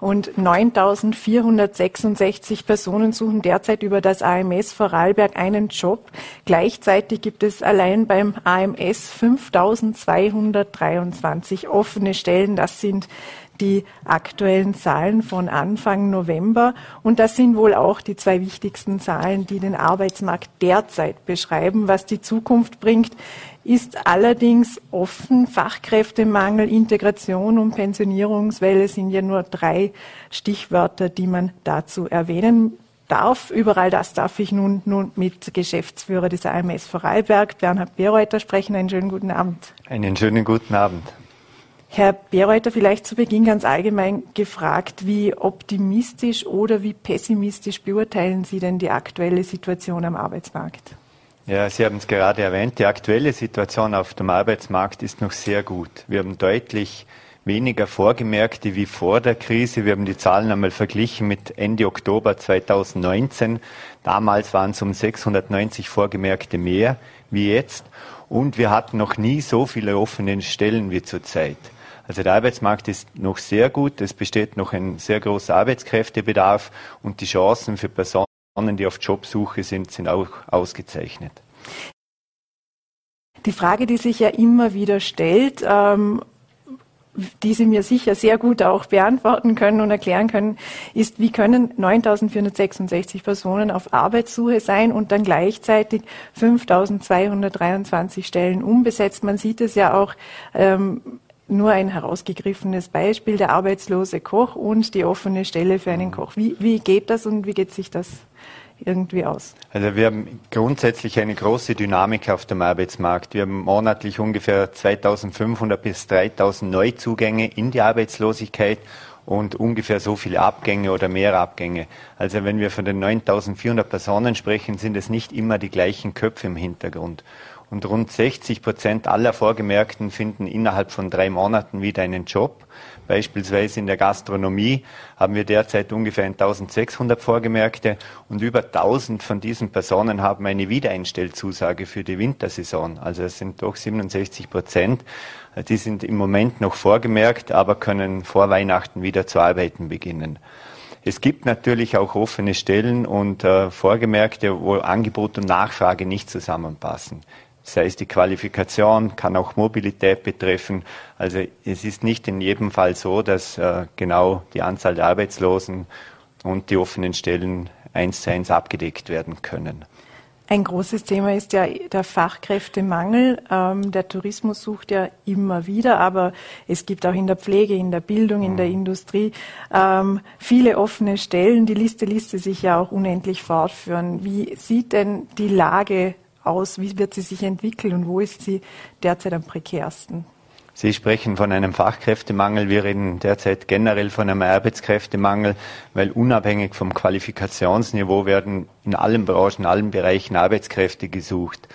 Und 9.466 Personen suchen derzeit über das AMS Vorarlberg einen Job. Gleichzeitig gibt es allein beim AMS 5.223 offene Stellen. Das sind die aktuellen Zahlen von Anfang November. Und das sind wohl auch die zwei wichtigsten Zahlen, die den Arbeitsmarkt derzeit beschreiben. Was die Zukunft bringt, ist allerdings offen. Fachkräftemangel, Integration und Pensionierungswelle sind ja nur drei Stichwörter, die man dazu erwähnen darf. Überall das darf ich nun, nun mit Geschäftsführer des AMS Vorarlberg, Bernhard Bereuter, sprechen. Einen schönen guten Abend. Einen schönen guten Abend. Herr Bereuter, vielleicht zu Beginn ganz allgemein gefragt, wie optimistisch oder wie pessimistisch beurteilen Sie denn die aktuelle Situation am Arbeitsmarkt? Ja, Sie haben es gerade erwähnt, die aktuelle Situation auf dem Arbeitsmarkt ist noch sehr gut. Wir haben deutlich weniger Vorgemerkte wie vor der Krise. Wir haben die Zahlen einmal verglichen mit Ende Oktober 2019. Damals waren es um 690 Vorgemerkte mehr wie jetzt. Und wir hatten noch nie so viele offene Stellen wie zurzeit. Also der Arbeitsmarkt ist noch sehr gut. Es besteht noch ein sehr großer Arbeitskräftebedarf und die Chancen für Personen, die auf Jobsuche sind, sind auch ausgezeichnet. Die Frage, die sich ja immer wieder stellt, ähm, die Sie mir sicher sehr gut auch beantworten können und erklären können, ist, wie können 9.466 Personen auf Arbeitssuche sein und dann gleichzeitig 5.223 Stellen unbesetzt. Man sieht es ja auch ähm, nur ein herausgegriffenes Beispiel, der arbeitslose Koch und die offene Stelle für einen Koch. Wie, wie geht das und wie geht sich das irgendwie aus? Also wir haben grundsätzlich eine große Dynamik auf dem Arbeitsmarkt. Wir haben monatlich ungefähr 2500 bis 3000 Neuzugänge in die Arbeitslosigkeit und ungefähr so viele Abgänge oder mehr Abgänge. Also wenn wir von den 9400 Personen sprechen, sind es nicht immer die gleichen Köpfe im Hintergrund und rund 60 Prozent aller Vorgemerkten finden innerhalb von drei Monaten wieder einen Job. Beispielsweise in der Gastronomie haben wir derzeit ungefähr 1600 Vorgemerkte und über 1000 von diesen Personen haben eine Wiedereinstellzusage für die Wintersaison. Also es sind doch 67 Prozent. Die sind im Moment noch vorgemerkt, aber können vor Weihnachten wieder zu arbeiten beginnen. Es gibt natürlich auch offene Stellen und äh, Vorgemerkte, wo Angebot und Nachfrage nicht zusammenpassen sei es die Qualifikation, kann auch Mobilität betreffen. Also es ist nicht in jedem Fall so, dass äh, genau die Anzahl der Arbeitslosen und die offenen Stellen eins zu eins abgedeckt werden können. Ein großes Thema ist ja der Fachkräftemangel. Ähm, der Tourismus sucht ja immer wieder, aber es gibt auch in der Pflege, in der Bildung, in der mhm. Industrie ähm, viele offene Stellen. Die Liste ließe sich ja auch unendlich fortführen. Wie sieht denn die Lage aus? Wie wird sie sich entwickeln und wo ist sie derzeit am prekärsten? Sie sprechen von einem Fachkräftemangel. Wir reden derzeit generell von einem Arbeitskräftemangel, weil unabhängig vom Qualifikationsniveau werden in allen Branchen, in allen Bereichen Arbeitskräfte gesucht.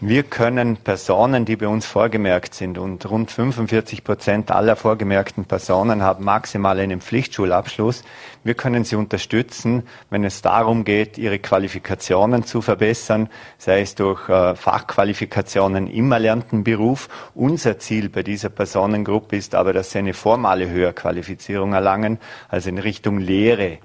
Wir können Personen, die bei uns vorgemerkt sind, und rund 45 Prozent aller vorgemerkten Personen haben maximal einen Pflichtschulabschluss. Wir können sie unterstützen, wenn es darum geht, ihre Qualifikationen zu verbessern, sei es durch äh, Fachqualifikationen im erlernten Beruf. Unser Ziel bei dieser Personengruppe ist aber, dass sie eine formale Höherqualifizierung erlangen, also in Richtung Lehre.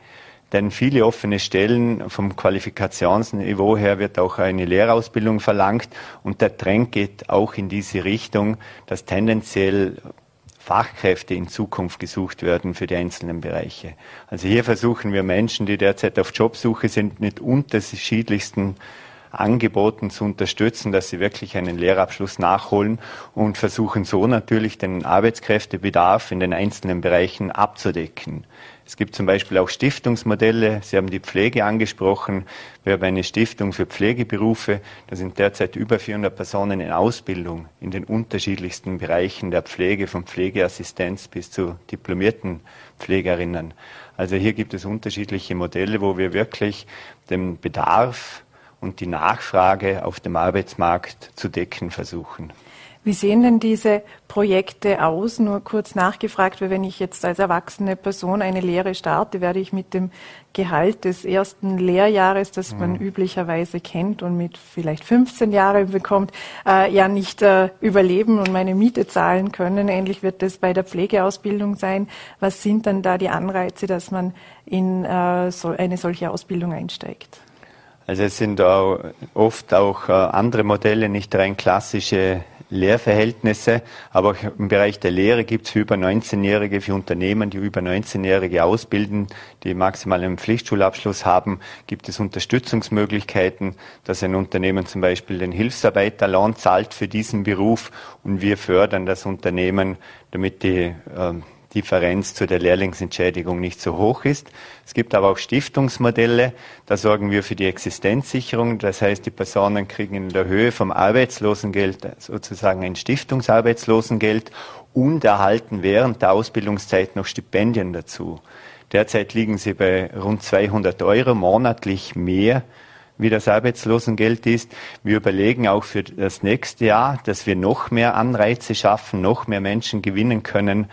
Denn viele offene Stellen vom Qualifikationsniveau her wird auch eine Lehrausbildung verlangt und der Trend geht auch in diese Richtung, dass tendenziell Fachkräfte in Zukunft gesucht werden für die einzelnen Bereiche. Also hier versuchen wir Menschen, die derzeit auf Jobsuche sind, mit unterschiedlichsten Angeboten zu unterstützen, dass sie wirklich einen Lehrabschluss nachholen und versuchen so natürlich den Arbeitskräftebedarf in den einzelnen Bereichen abzudecken. Es gibt zum Beispiel auch Stiftungsmodelle. Sie haben die Pflege angesprochen. Wir haben eine Stiftung für Pflegeberufe. Da sind derzeit über 400 Personen in Ausbildung in den unterschiedlichsten Bereichen der Pflege, von Pflegeassistenz bis zu diplomierten Pflegerinnen. Also hier gibt es unterschiedliche Modelle, wo wir wirklich den Bedarf und die Nachfrage auf dem Arbeitsmarkt zu decken versuchen. Wie sehen denn diese Projekte aus? Nur kurz nachgefragt, weil wenn ich jetzt als erwachsene Person eine Lehre starte, werde ich mit dem Gehalt des ersten Lehrjahres, das man mhm. üblicherweise kennt und mit vielleicht 15 Jahren bekommt, äh, ja nicht äh, überleben und meine Miete zahlen können. Ähnlich wird es bei der Pflegeausbildung sein. Was sind dann da die Anreize, dass man in äh, so eine solche Ausbildung einsteigt? Also es sind auch oft auch äh, andere Modelle, nicht rein klassische Lehrverhältnisse, aber auch im Bereich der Lehre gibt es für über 19-Jährige, für Unternehmen, die über 19-Jährige ausbilden, die maximal einen Pflichtschulabschluss haben, gibt es Unterstützungsmöglichkeiten, dass ein Unternehmen zum Beispiel den Hilfsarbeiterlohn zahlt für diesen Beruf und wir fördern das Unternehmen, damit die äh, Differenz zu der Lehrlingsentschädigung nicht so hoch ist. Es gibt aber auch Stiftungsmodelle, da sorgen wir für die Existenzsicherung. Das heißt, die Personen kriegen in der Höhe vom Arbeitslosengeld sozusagen ein Stiftungsarbeitslosengeld und erhalten während der Ausbildungszeit noch Stipendien dazu. Derzeit liegen sie bei rund 200 Euro monatlich mehr wie das Arbeitslosengeld ist. Wir überlegen auch für das nächste Jahr, dass wir noch mehr Anreize schaffen, noch mehr Menschen gewinnen können,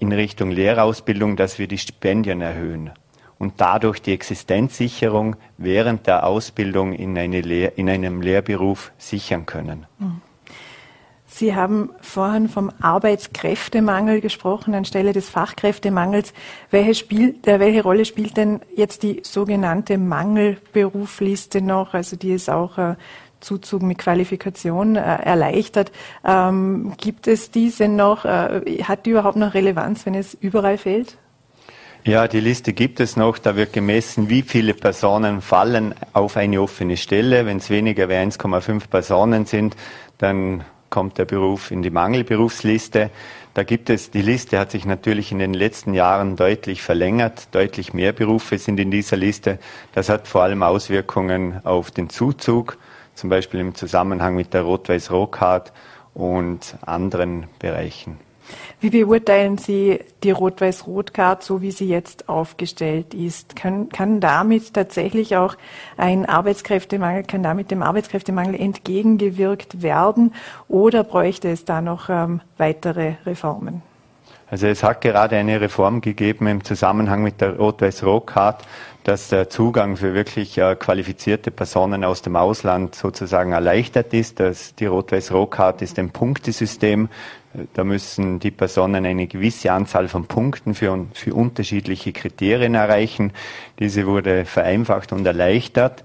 in Richtung Lehrausbildung, dass wir die Stipendien erhöhen und dadurch die Existenzsicherung während der Ausbildung in, Lehr in einem Lehrberuf sichern können. Mhm. Sie haben vorhin vom Arbeitskräftemangel gesprochen anstelle des Fachkräftemangels. Welche, spielt, äh, welche Rolle spielt denn jetzt die sogenannte Mangelberufliste noch, also die es auch äh, Zuzug mit Qualifikation äh, erleichtert. Ähm, gibt es diese noch? Äh, hat die überhaupt noch Relevanz, wenn es überall fehlt? Ja, die Liste gibt es noch. Da wird gemessen, wie viele Personen fallen auf eine offene Stelle. Wenn es weniger wie 1,5 Personen sind, dann kommt der Beruf in die Mangelberufsliste. Da gibt es, die Liste hat sich natürlich in den letzten Jahren deutlich verlängert. Deutlich mehr Berufe sind in dieser Liste. Das hat vor allem Auswirkungen auf den Zuzug zum Beispiel im Zusammenhang mit der Rot-Weiß-Rot-Card und anderen Bereichen. Wie beurteilen Sie die Rot-Weiß-Rot-Card, so wie sie jetzt aufgestellt ist? Kann, kann damit tatsächlich auch ein Arbeitskräftemangel, kann damit dem Arbeitskräftemangel entgegengewirkt werden oder bräuchte es da noch ähm, weitere Reformen? Also es hat gerade eine Reform gegeben im Zusammenhang mit der Rot-Weiß-Rot-Card, dass der Zugang für wirklich äh, qualifizierte Personen aus dem Ausland sozusagen erleichtert ist. Das, die Rot-Weiß-Rot-Card ist ein Punktesystem. Da müssen die Personen eine gewisse Anzahl von Punkten für, für unterschiedliche Kriterien erreichen. Diese wurde vereinfacht und erleichtert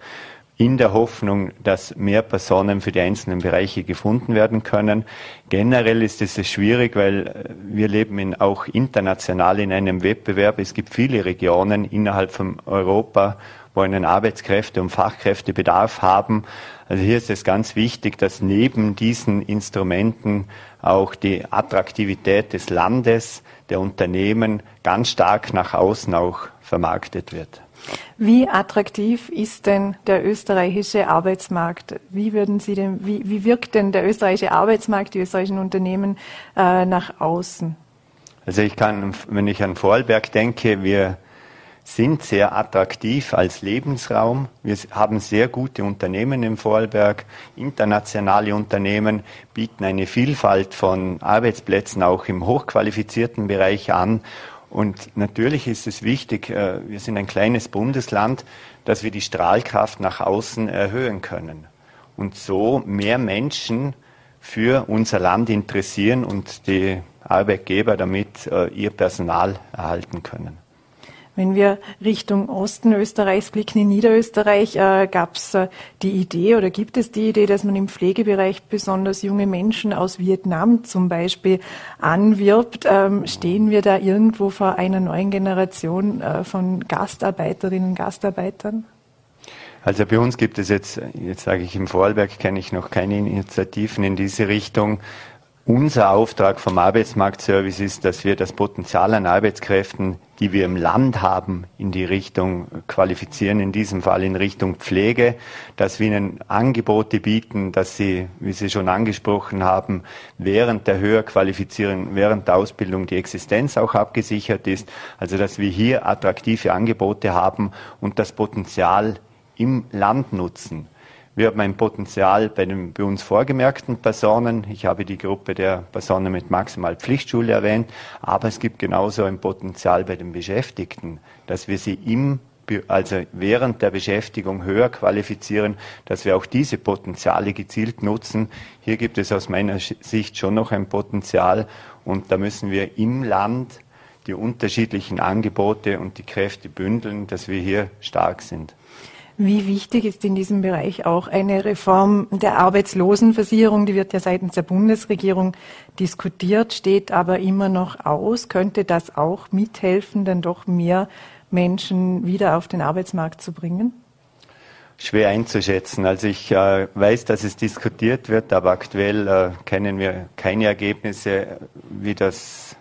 in der Hoffnung, dass mehr Personen für die einzelnen Bereiche gefunden werden können. Generell ist es schwierig, weil äh, wir leben in, auch international in einem Wettbewerb. Es gibt viele Regionen innerhalb von Europa, wo einen Arbeitskräfte- und Fachkräftebedarf haben. Also hier ist es ganz wichtig, dass neben diesen Instrumenten auch die Attraktivität des Landes, der Unternehmen ganz stark nach außen auch vermarktet wird. Wie attraktiv ist denn der österreichische Arbeitsmarkt? Wie würden Sie denn, wie, wie wirkt denn der österreichische Arbeitsmarkt, die österreichischen Unternehmen äh, nach außen? Also ich kann, wenn ich an Vorarlberg denke, wir sind sehr attraktiv als Lebensraum. Wir haben sehr gute Unternehmen im Vorarlberg, internationale Unternehmen, bieten eine Vielfalt von Arbeitsplätzen auch im hochqualifizierten Bereich an und natürlich ist es wichtig, äh, wir sind ein kleines Bundesland, dass wir die Strahlkraft nach außen erhöhen können und so mehr Menschen für unser Land interessieren und die Arbeitgeber damit äh, ihr Personal erhalten können. Wenn wir Richtung Osten Österreichs blicken, in Niederösterreich, äh, gab es äh, die Idee oder gibt es die Idee, dass man im Pflegebereich besonders junge Menschen aus Vietnam zum Beispiel anwirbt. Ähm, stehen wir da irgendwo vor einer neuen Generation äh, von Gastarbeiterinnen und Gastarbeitern? Also bei uns gibt es jetzt, jetzt sage ich im Vorarlberg, kenne ich noch keine Initiativen in diese Richtung. Unser Auftrag vom Arbeitsmarktservice ist, dass wir das Potenzial an Arbeitskräften, die wir im Land haben, in die Richtung qualifizieren, in diesem Fall in Richtung Pflege, dass wir ihnen Angebote bieten, dass sie, wie Sie schon angesprochen haben, während der Höherqualifizierung, während der Ausbildung die Existenz auch abgesichert ist. Also dass wir hier attraktive Angebote haben und das Potenzial im Land nutzen. Wir haben ein Potenzial bei den bei uns vorgemerkten Personen. Ich habe die Gruppe der Personen mit maximal Pflichtschule erwähnt, aber es gibt genauso ein Potenzial bei den Beschäftigten, dass wir sie im also während der Beschäftigung höher qualifizieren, dass wir auch diese Potenziale gezielt nutzen. Hier gibt es aus meiner Sicht schon noch ein Potenzial und da müssen wir im Land die unterschiedlichen Angebote und die Kräfte bündeln, dass wir hier stark sind. Wie wichtig ist in diesem Bereich auch eine Reform der Arbeitslosenversicherung? Die wird ja seitens der Bundesregierung diskutiert, steht aber immer noch aus. Könnte das auch mithelfen, dann doch mehr Menschen wieder auf den Arbeitsmarkt zu bringen? Schwer einzuschätzen. Also ich äh, weiß, dass es diskutiert wird, aber aktuell äh, kennen wir keine Ergebnisse, wie das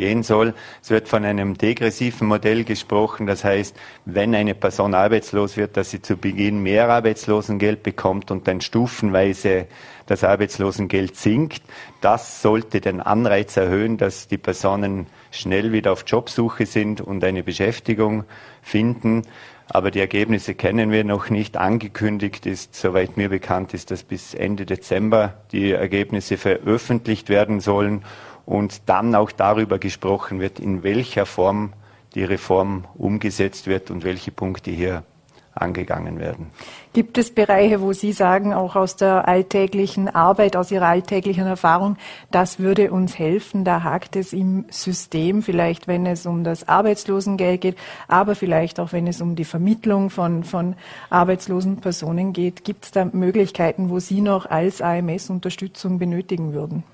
gehen soll. Es wird von einem degressiven Modell gesprochen. Das heißt, wenn eine Person arbeitslos wird, dass sie zu Beginn mehr Arbeitslosengeld bekommt und dann stufenweise das Arbeitslosengeld sinkt. Das sollte den Anreiz erhöhen, dass die Personen schnell wieder auf Jobsuche sind und eine Beschäftigung finden. Aber die Ergebnisse kennen wir noch nicht. Angekündigt ist, soweit mir bekannt ist, dass bis Ende Dezember die Ergebnisse veröffentlicht werden sollen und dann auch darüber gesprochen wird, in welcher Form die Reform umgesetzt wird und welche Punkte hier angegangen werden. Gibt es Bereiche, wo Sie sagen, auch aus der alltäglichen Arbeit, aus Ihrer alltäglichen Erfahrung, das würde uns helfen, da hakt es im System, vielleicht wenn es um das Arbeitslosengeld geht, aber vielleicht auch wenn es um die Vermittlung von, von arbeitslosen Personen geht. Gibt es da Möglichkeiten, wo Sie noch als AMS Unterstützung benötigen würden?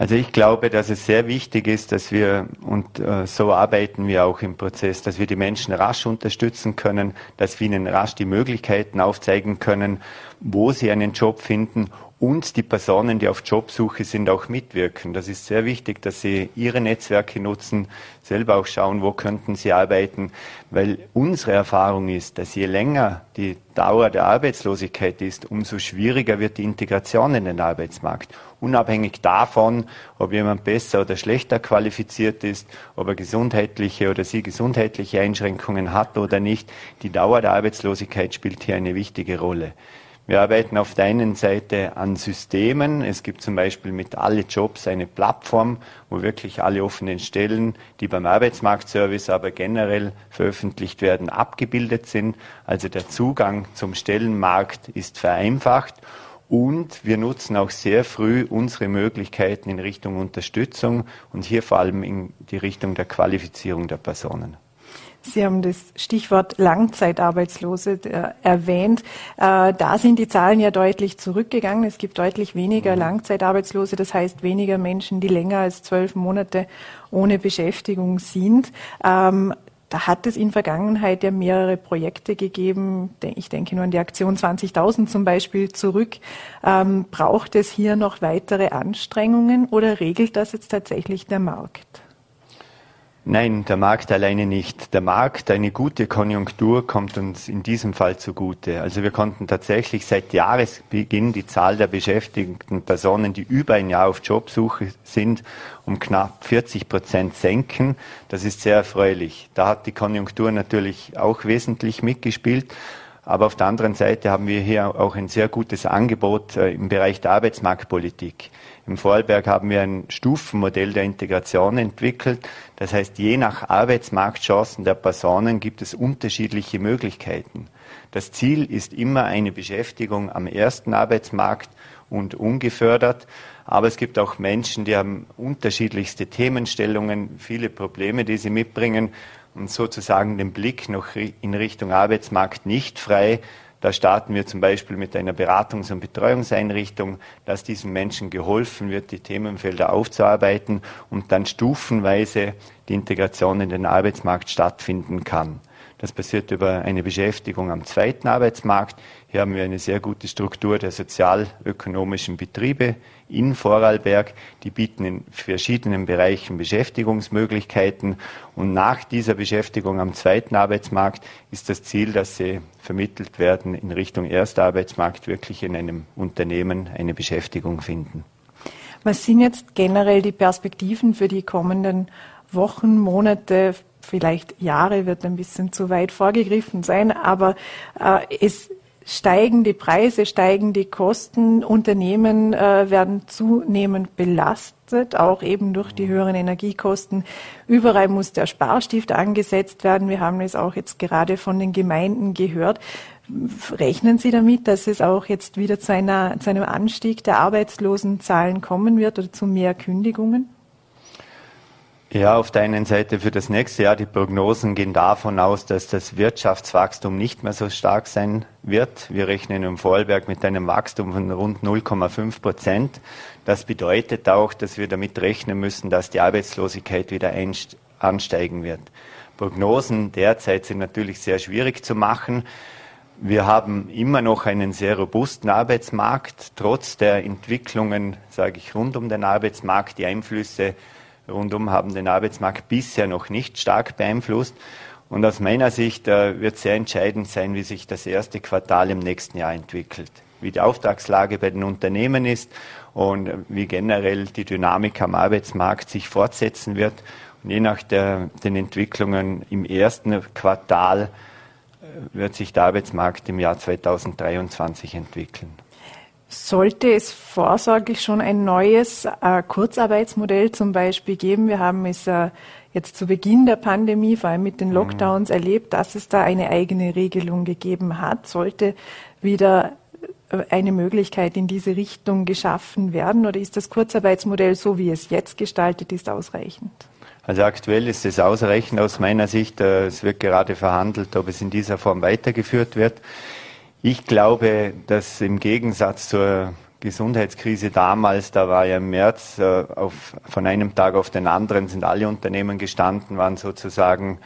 Also ich glaube, dass es sehr wichtig ist, dass wir, und äh, so arbeiten wir auch im Prozess, dass wir die Menschen rasch unterstützen können, dass wir ihnen rasch die Möglichkeiten aufzeigen können, wo sie einen Job finden und die Personen, die auf Jobsuche sind, auch mitwirken. Das ist sehr wichtig, dass sie ihre Netzwerke nutzen, selber auch schauen, wo könnten sie arbeiten, weil unsere Erfahrung ist, dass je länger die Dauer der Arbeitslosigkeit ist, umso schwieriger wird die Integration in den Arbeitsmarkt. Unabhängig davon, ob jemand besser oder schlechter qualifiziert ist, ob er gesundheitliche oder sie gesundheitliche Einschränkungen hat oder nicht, die Dauer der Arbeitslosigkeit spielt hier eine wichtige Rolle. Wir arbeiten auf der einen Seite an Systemen. Es gibt zum Beispiel mit alle Jobs eine Plattform, wo wirklich alle offenen Stellen, die beim Arbeitsmarktservice aber generell veröffentlicht werden, abgebildet sind. Also der Zugang zum Stellenmarkt ist vereinfacht. Und wir nutzen auch sehr früh unsere Möglichkeiten in Richtung Unterstützung und hier vor allem in die Richtung der Qualifizierung der Personen. Sie haben das Stichwort Langzeitarbeitslose äh, erwähnt. Äh, da sind die Zahlen ja deutlich zurückgegangen. Es gibt deutlich weniger mhm. Langzeitarbeitslose, das heißt weniger Menschen, die länger als zwölf Monate ohne Beschäftigung sind. Ähm, da hat es in Vergangenheit ja mehrere Projekte gegeben. Ich denke nur an die Aktion 20.000 zum Beispiel zurück. Ähm, braucht es hier noch weitere Anstrengungen oder regelt das jetzt tatsächlich der Markt? Nein, der Markt alleine nicht. Der Markt, eine gute Konjunktur kommt uns in diesem Fall zugute. Also wir konnten tatsächlich seit Jahresbeginn die Zahl der beschäftigten Personen, die über ein Jahr auf Jobsuche sind, um knapp 40 Prozent senken. Das ist sehr erfreulich. Da hat die Konjunktur natürlich auch wesentlich mitgespielt. Aber auf der anderen Seite haben wir hier auch ein sehr gutes Angebot äh, im Bereich der Arbeitsmarktpolitik. Im Vorarlberg haben wir ein Stufenmodell der Integration entwickelt. Das heißt, je nach Arbeitsmarktchancen der Personen gibt es unterschiedliche Möglichkeiten. Das Ziel ist immer eine Beschäftigung am ersten Arbeitsmarkt und ungefördert. Aber es gibt auch Menschen, die haben unterschiedlichste Themenstellungen, viele Probleme, die sie mitbringen und sozusagen den Blick noch in Richtung Arbeitsmarkt nicht frei. Da starten wir zum Beispiel mit einer Beratungs- und Betreuungseinrichtung, dass diesen Menschen geholfen wird, die Themenfelder aufzuarbeiten und dann stufenweise die Integration in den Arbeitsmarkt stattfinden kann. Das passiert über eine Beschäftigung am zweiten Arbeitsmarkt. Hier haben wir eine sehr gute Struktur der sozialökonomischen Betriebe in Vorarlberg. Die bieten in verschiedenen Bereichen Beschäftigungsmöglichkeiten. Und nach dieser Beschäftigung am zweiten Arbeitsmarkt ist das Ziel, dass sie vermittelt werden in Richtung erster Arbeitsmarkt, wirklich in einem Unternehmen eine Beschäftigung finden. Was sind jetzt generell die Perspektiven für die kommenden Wochen, Monate, vielleicht Jahre wird ein bisschen zu weit vorgegriffen sein, aber äh, es steigen die Preise, steigen die Kosten, Unternehmen äh, werden zunehmend belastet, auch eben durch die höheren Energiekosten. Überall muss der Sparstift angesetzt werden. Wir haben es auch jetzt gerade von den Gemeinden gehört. Rechnen Sie damit, dass es auch jetzt wieder zu, einer, zu einem Anstieg der Arbeitslosenzahlen kommen wird oder zu mehr Kündigungen? Ja, auf der einen Seite für das nächste Jahr, die Prognosen gehen davon aus, dass das Wirtschaftswachstum nicht mehr so stark sein wird. Wir rechnen im Vorarlberg mit einem Wachstum von rund 0,5 Prozent. Das bedeutet auch, dass wir damit rechnen müssen, dass die Arbeitslosigkeit wieder ansteigen wird. Prognosen derzeit sind natürlich sehr schwierig zu machen. Wir haben immer noch einen sehr robusten Arbeitsmarkt, trotz der Entwicklungen, sage ich, rund um den Arbeitsmarkt, die Einflüsse rundum haben den Arbeitsmarkt bisher noch nicht stark beeinflusst. Und aus meiner Sicht äh, wird sehr entscheidend sein, wie sich das erste Quartal im nächsten Jahr entwickelt, wie die Auftragslage bei den Unternehmen ist und wie generell die Dynamik am Arbeitsmarkt sich fortsetzen wird. Und je nach der, den Entwicklungen im ersten Quartal äh, wird sich der Arbeitsmarkt im Jahr 2023 entwickeln. Sollte es vorsorglich schon ein neues äh, Kurzarbeitsmodell zum Beispiel geben? Wir haben es äh, jetzt zu Beginn der Pandemie, vor allem mit den mhm. Lockdowns, mhm. erlebt, dass es da eine eigene Regelung gegeben hat. Sollte wieder äh, eine Möglichkeit in diese Richtung geschaffen werden oder ist das Kurzarbeitsmodell, so wie es jetzt gestaltet ist, ausreichend? Also aktuell ist es ausreichend aus meiner Sicht. Äh, es wird gerade verhandelt, ob es in dieser Form weitergeführt wird. Ich glaube, dass im Gegensatz zur Gesundheitskrise damals, da war ja im März äh, auf, von einem Tag auf den anderen sind alle Unternehmen gestanden, waren sozusagen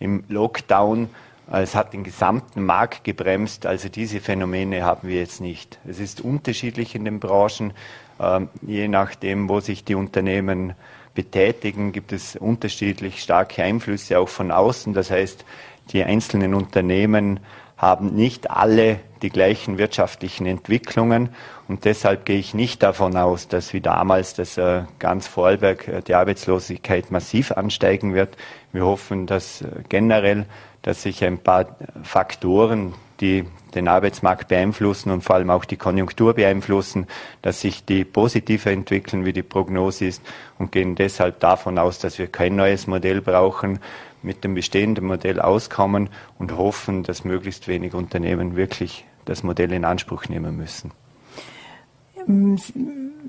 im Lockdown. Es hat den gesamten Markt gebremst. Also diese Phänomene haben wir jetzt nicht. Es ist unterschiedlich in den Branchen. Ähm, je nachdem, wo sich die Unternehmen betätigen, gibt es unterschiedlich starke Einflüsse auch von außen. Das heißt, die einzelnen Unternehmen haben nicht alle die gleichen wirtschaftlichen Entwicklungen und deshalb gehe ich nicht davon aus, dass wie damals das äh, ganz Vorarlberg äh, die Arbeitslosigkeit massiv ansteigen wird. Wir hoffen, dass äh, generell, dass sich ein paar Faktoren, die den Arbeitsmarkt beeinflussen und vor allem auch die Konjunktur beeinflussen, dass sich die positiver entwickeln, wie die Prognose ist und gehen deshalb davon aus, dass wir kein neues Modell brauchen, mit dem bestehenden Modell auskommen und hoffen, dass möglichst wenig Unternehmen wirklich das Modell in Anspruch nehmen müssen.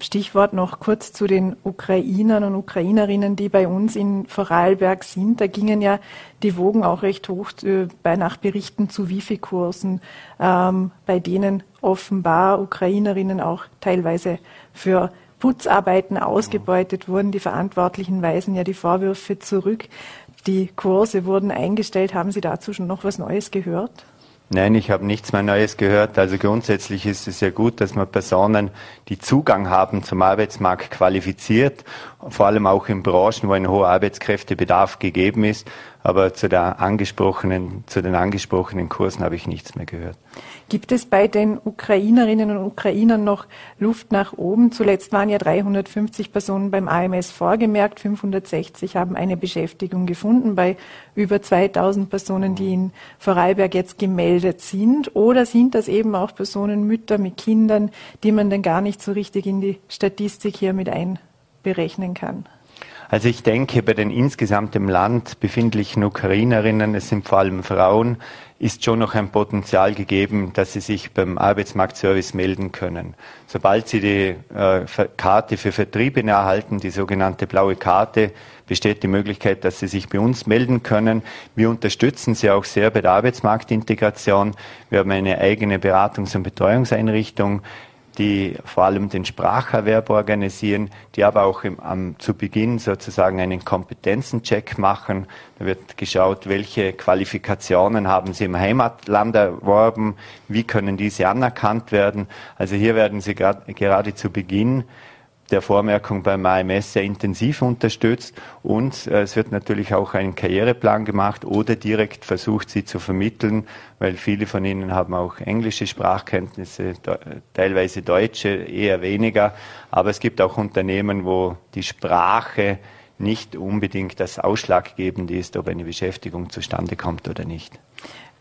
Stichwort noch kurz zu den Ukrainern und Ukrainerinnen, die bei uns in Vorarlberg sind. Da gingen ja die Wogen auch recht hoch äh, bei Nachberichten zu Wifi-Kursen, ähm, bei denen offenbar Ukrainerinnen auch teilweise für Putzarbeiten ausgebeutet wurden. Die Verantwortlichen weisen ja die Vorwürfe zurück. Die Kurse wurden eingestellt. Haben Sie dazu schon noch was Neues gehört? Nein, ich habe nichts mehr Neues gehört. Also grundsätzlich ist es ja gut, dass man Personen, die Zugang haben zum Arbeitsmarkt, qualifiziert, vor allem auch in Branchen, wo ein hoher Arbeitskräftebedarf gegeben ist. Aber zu, der angesprochenen, zu den angesprochenen Kursen habe ich nichts mehr gehört. Gibt es bei den Ukrainerinnen und Ukrainern noch Luft nach oben? Zuletzt waren ja 350 Personen beim AMS vorgemerkt, 560 haben eine Beschäftigung gefunden bei über 2000 Personen, die in Vorarlberg jetzt gemeldet sind. Oder sind das eben auch Personen, Mütter mit Kindern, die man dann gar nicht so richtig in die Statistik hier mit einberechnen kann? Also ich denke, bei den insgesamt im Land befindlichen Ukrainerinnen, es sind vor allem Frauen, ist schon noch ein Potenzial gegeben, dass sie sich beim Arbeitsmarktservice melden können. Sobald sie die äh, Karte für Vertriebene erhalten, die sogenannte blaue Karte, besteht die Möglichkeit, dass sie sich bei uns melden können. Wir unterstützen sie auch sehr bei der Arbeitsmarktintegration. Wir haben eine eigene Beratungs- und Betreuungseinrichtung die vor allem den Spracherwerb organisieren, die aber auch im, am, zu Beginn sozusagen einen Kompetenzencheck machen. Da wird geschaut, welche Qualifikationen haben Sie im Heimatland erworben, wie können diese anerkannt werden. Also hier werden Sie grad, gerade zu Beginn der Vormerkung beim AMS sehr intensiv unterstützt und äh, es wird natürlich auch einen Karriereplan gemacht oder direkt versucht, sie zu vermitteln, weil viele von ihnen haben auch englische Sprachkenntnisse, teilweise deutsche, eher weniger. Aber es gibt auch Unternehmen, wo die Sprache nicht unbedingt das Ausschlaggebende ist, ob eine Beschäftigung zustande kommt oder nicht.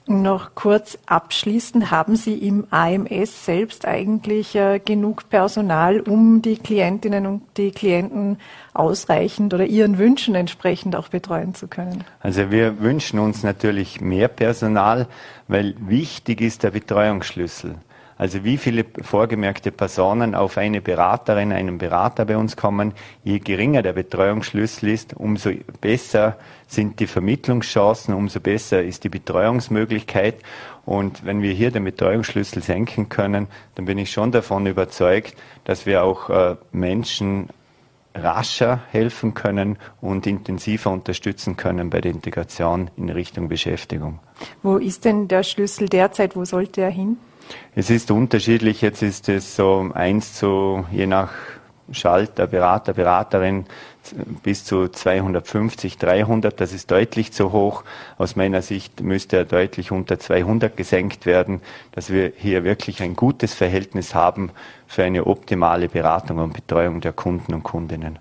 Noch kurz abschließend, haben Sie im AMS selbst eigentlich äh, genug Personal, um die Klientinnen und die Klienten ausreichend oder ihren Wünschen entsprechend auch betreuen zu können? Also wir wünschen uns natürlich mehr Personal, weil wichtig ist der Betreuungsschlüssel. Also wie viele vorgemerkte Personen auf eine Beraterin, einen Berater bei uns kommen, je geringer der Betreuungsschlüssel ist, umso besser sind die Vermittlungschancen, umso besser ist die Betreuungsmöglichkeit. Und wenn wir hier den Betreuungsschlüssel senken können, dann bin ich schon davon überzeugt, dass wir auch äh, Menschen rascher helfen können und intensiver unterstützen können bei der Integration in Richtung Beschäftigung. Wo ist denn der Schlüssel derzeit? Wo sollte er hin? Es ist unterschiedlich. Jetzt ist es so eins zu, je nach Schalter, Berater, Beraterin bis zu 250, 300. Das ist deutlich zu hoch. Aus meiner Sicht müsste er deutlich unter 200 gesenkt werden, dass wir hier wirklich ein gutes Verhältnis haben für eine optimale Beratung und Betreuung der Kunden und Kundinnen.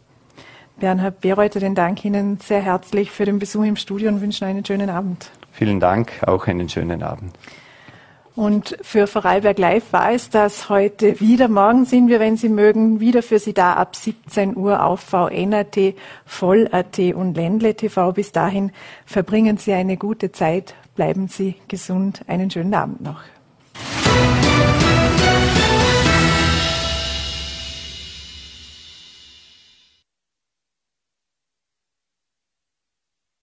Bernhard Bereuter, den Dank Ihnen sehr herzlich für den Besuch im Studio und wünschen einen schönen Abend. Vielen Dank, auch einen schönen Abend. Und für Vorarlberg Live war es das heute wieder. Morgen sind wir, wenn Sie mögen, wieder für Sie da ab 17 Uhr auf VN.at, Voll.at und Ländle TV. Bis dahin verbringen Sie eine gute Zeit, bleiben Sie gesund, einen schönen Abend noch.